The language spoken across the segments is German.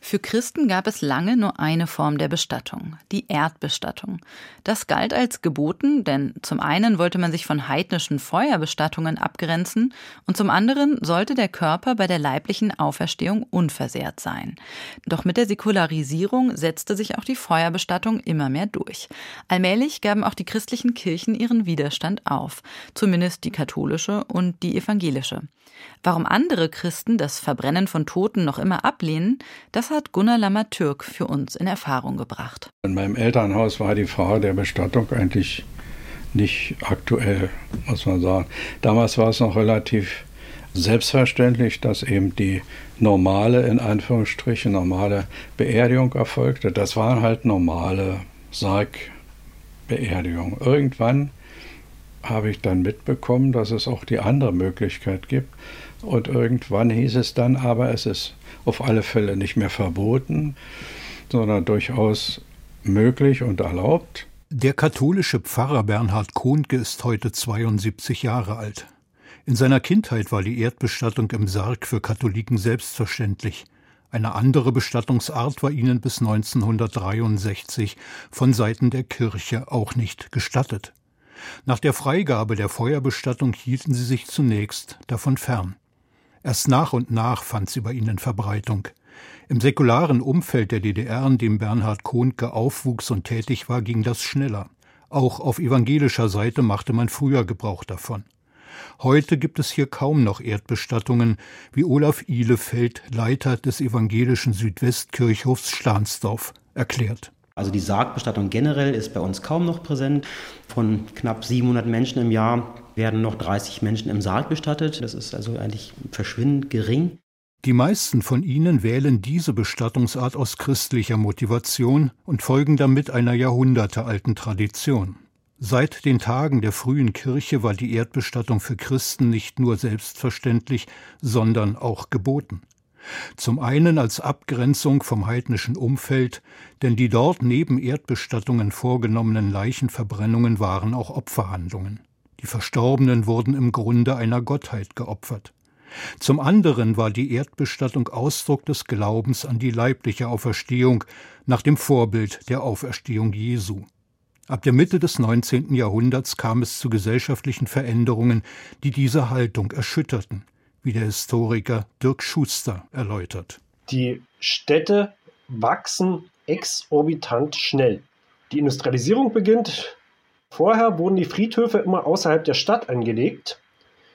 für Christen gab es lange nur eine Form der Bestattung, die Erdbestattung. Das galt als geboten, denn zum einen wollte man sich von heidnischen Feuerbestattungen abgrenzen und zum anderen sollte der Körper bei der leiblichen Auferstehung unversehrt sein. Doch mit der Säkularisierung setzte sich auch die Feuerbestattung immer mehr durch. Allmählich gaben auch die christlichen Kirchen ihren Widerstand auf, zumindest die katholische und die evangelische. Warum andere Christen das Verbrennen von Toten noch immer ablehnen, das hat Gunnar Lammertürk für uns in Erfahrung gebracht. In meinem Elternhaus war die Frage der Bestattung eigentlich nicht aktuell, muss man sagen. Damals war es noch relativ selbstverständlich, dass eben die normale, in Anführungsstrichen, normale Beerdigung erfolgte. Das waren halt normale Sargbeerdigungen. Irgendwann habe ich dann mitbekommen, dass es auch die andere Möglichkeit gibt. Und irgendwann hieß es dann aber, es ist auf alle Fälle nicht mehr verboten, sondern durchaus möglich und erlaubt. Der katholische Pfarrer Bernhard Kohnke ist heute 72 Jahre alt. In seiner Kindheit war die Erdbestattung im Sarg für Katholiken selbstverständlich. Eine andere Bestattungsart war ihnen bis 1963 von Seiten der Kirche auch nicht gestattet. Nach der Freigabe der Feuerbestattung hielten sie sich zunächst davon fern. Erst nach und nach fand sie bei ihnen Verbreitung. Im säkularen Umfeld der DDR, in dem Bernhard Kohnke aufwuchs und tätig war, ging das schneller. Auch auf evangelischer Seite machte man früher Gebrauch davon. Heute gibt es hier kaum noch Erdbestattungen, wie Olaf Ihlefeld, Leiter des evangelischen Südwestkirchhofs Stahnsdorf, erklärt. Also die Sargbestattung generell ist bei uns kaum noch präsent. Von knapp 700 Menschen im Jahr werden noch 30 Menschen im Sarg bestattet. Das ist also eigentlich verschwindend gering. Die meisten von ihnen wählen diese Bestattungsart aus christlicher Motivation und folgen damit einer jahrhundertealten Tradition. Seit den Tagen der frühen Kirche war die Erdbestattung für Christen nicht nur selbstverständlich, sondern auch geboten. Zum einen als Abgrenzung vom heidnischen Umfeld, denn die dort neben Erdbestattungen vorgenommenen Leichenverbrennungen waren auch Opferhandlungen. Die Verstorbenen wurden im Grunde einer Gottheit geopfert. Zum anderen war die Erdbestattung Ausdruck des Glaubens an die leibliche Auferstehung nach dem Vorbild der Auferstehung Jesu. Ab der Mitte des 19. Jahrhunderts kam es zu gesellschaftlichen Veränderungen, die diese Haltung erschütterten wie der Historiker Dirk Schuster erläutert. Die Städte wachsen exorbitant schnell. Die Industrialisierung beginnt. Vorher wurden die Friedhöfe immer außerhalb der Stadt angelegt.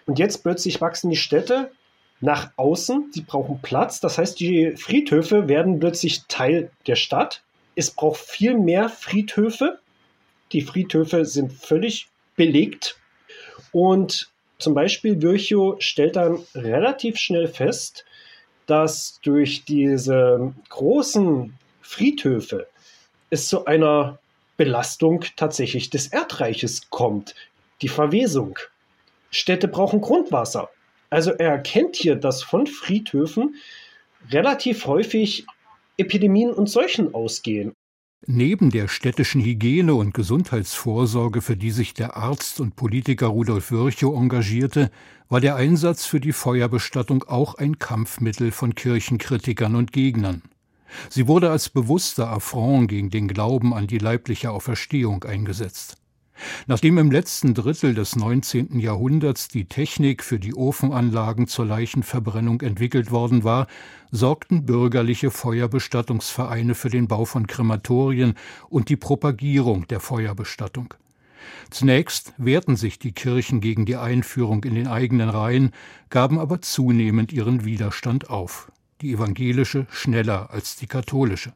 Und jetzt plötzlich wachsen die Städte nach außen. Sie brauchen Platz. Das heißt, die Friedhöfe werden plötzlich Teil der Stadt. Es braucht viel mehr Friedhöfe. Die Friedhöfe sind völlig belegt. Und zum Beispiel Virchow stellt dann relativ schnell fest, dass durch diese großen Friedhöfe es zu einer Belastung tatsächlich des Erdreiches kommt. Die Verwesung. Städte brauchen Grundwasser. Also er erkennt hier, dass von Friedhöfen relativ häufig Epidemien und Seuchen ausgehen. Neben der städtischen Hygiene und Gesundheitsvorsorge, für die sich der Arzt und Politiker Rudolf Virchow engagierte, war der Einsatz für die Feuerbestattung auch ein Kampfmittel von Kirchenkritikern und Gegnern. Sie wurde als bewusster Affront gegen den Glauben an die leibliche Auferstehung eingesetzt. Nachdem im letzten Drittel des 19. Jahrhunderts die Technik für die Ofenanlagen zur Leichenverbrennung entwickelt worden war, sorgten bürgerliche Feuerbestattungsvereine für den Bau von Krematorien und die Propagierung der Feuerbestattung. Zunächst wehrten sich die Kirchen gegen die Einführung in den eigenen Reihen, gaben aber zunehmend ihren Widerstand auf. Die evangelische schneller als die katholische.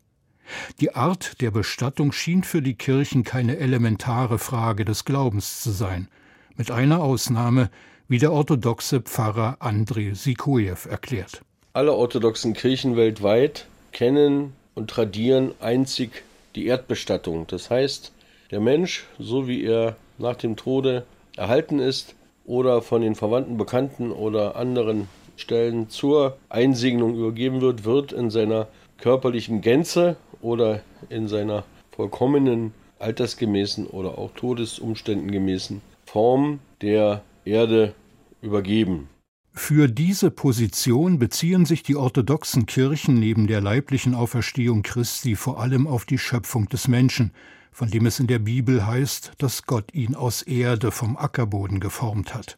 Die Art der Bestattung schien für die Kirchen keine elementare Frage des Glaubens zu sein, mit einer Ausnahme, wie der orthodoxe Pfarrer Andrei Sikojew erklärt. Alle orthodoxen Kirchen weltweit kennen und tradieren einzig die Erdbestattung. Das heißt, der Mensch, so wie er nach dem Tode erhalten ist oder von den Verwandten, Bekannten oder anderen Stellen zur Einsegnung übergeben wird, wird in seiner körperlichen Gänze oder in seiner vollkommenen altersgemäßen oder auch Todesumständen gemäßen Form der Erde übergeben. Für diese Position beziehen sich die orthodoxen Kirchen neben der leiblichen Auferstehung Christi vor allem auf die Schöpfung des Menschen, von dem es in der Bibel heißt, dass Gott ihn aus Erde vom Ackerboden geformt hat.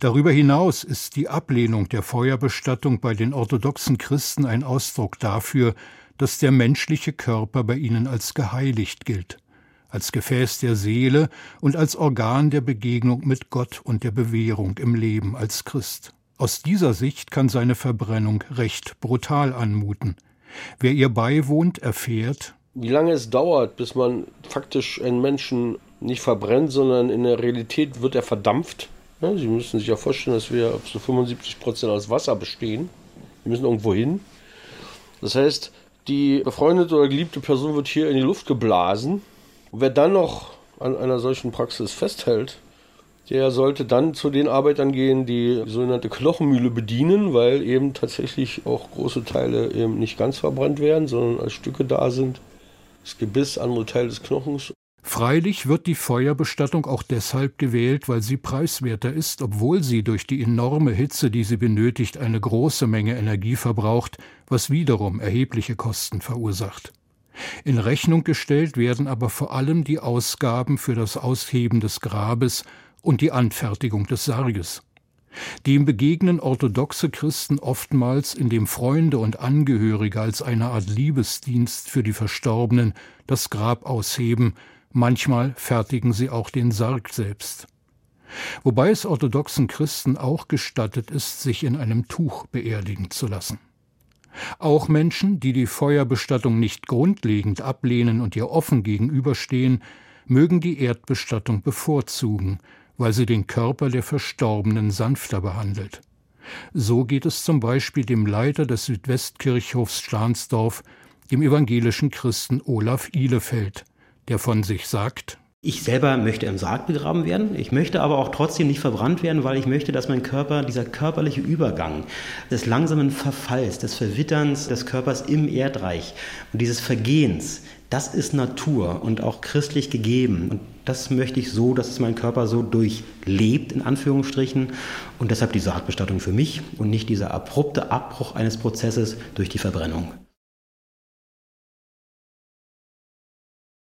Darüber hinaus ist die Ablehnung der Feuerbestattung bei den orthodoxen Christen ein Ausdruck dafür, dass der menschliche Körper bei ihnen als geheiligt gilt, als Gefäß der Seele und als Organ der Begegnung mit Gott und der Bewährung im Leben als Christ. Aus dieser Sicht kann seine Verbrennung recht brutal anmuten. Wer ihr beiwohnt, erfährt, wie lange es dauert, bis man faktisch einen Menschen nicht verbrennt, sondern in der Realität wird er verdampft. Ja, Sie müssen sich ja vorstellen, dass wir so 75 Prozent aus Wasser bestehen. Wir müssen irgendwo hin. Das heißt, die befreundete oder geliebte Person wird hier in die Luft geblasen. Und wer dann noch an einer solchen Praxis festhält, der sollte dann zu den Arbeitern gehen, die, die sogenannte Knochenmühle bedienen, weil eben tatsächlich auch große Teile eben nicht ganz verbrannt werden, sondern als Stücke da sind. Das Gebiss, andere Teile des Knochens Freilich wird die Feuerbestattung auch deshalb gewählt, weil sie preiswerter ist, obwohl sie durch die enorme Hitze, die sie benötigt, eine große Menge Energie verbraucht, was wiederum erhebliche Kosten verursacht. In Rechnung gestellt werden aber vor allem die Ausgaben für das Ausheben des Grabes und die Anfertigung des Sarges. Dem begegnen orthodoxe Christen oftmals, indem Freunde und Angehörige als eine Art Liebesdienst für die Verstorbenen das Grab ausheben Manchmal fertigen sie auch den Sarg selbst. Wobei es orthodoxen Christen auch gestattet ist, sich in einem Tuch beerdigen zu lassen. Auch Menschen, die die Feuerbestattung nicht grundlegend ablehnen und ihr offen gegenüberstehen, mögen die Erdbestattung bevorzugen, weil sie den Körper der Verstorbenen sanfter behandelt. So geht es zum Beispiel dem Leiter des Südwestkirchhofs Stahnsdorf, dem evangelischen Christen Olaf Ihlefeld, der von sich sagt, ich selber möchte im Sarg begraben werden. Ich möchte aber auch trotzdem nicht verbrannt werden, weil ich möchte, dass mein Körper, dieser körperliche Übergang des langsamen Verfalls, des Verwitterns des Körpers im Erdreich und dieses Vergehens, das ist Natur und auch christlich gegeben. Und das möchte ich so, dass es mein Körper so durchlebt, in Anführungsstrichen. Und deshalb die Sargbestattung für mich und nicht dieser abrupte Abbruch eines Prozesses durch die Verbrennung.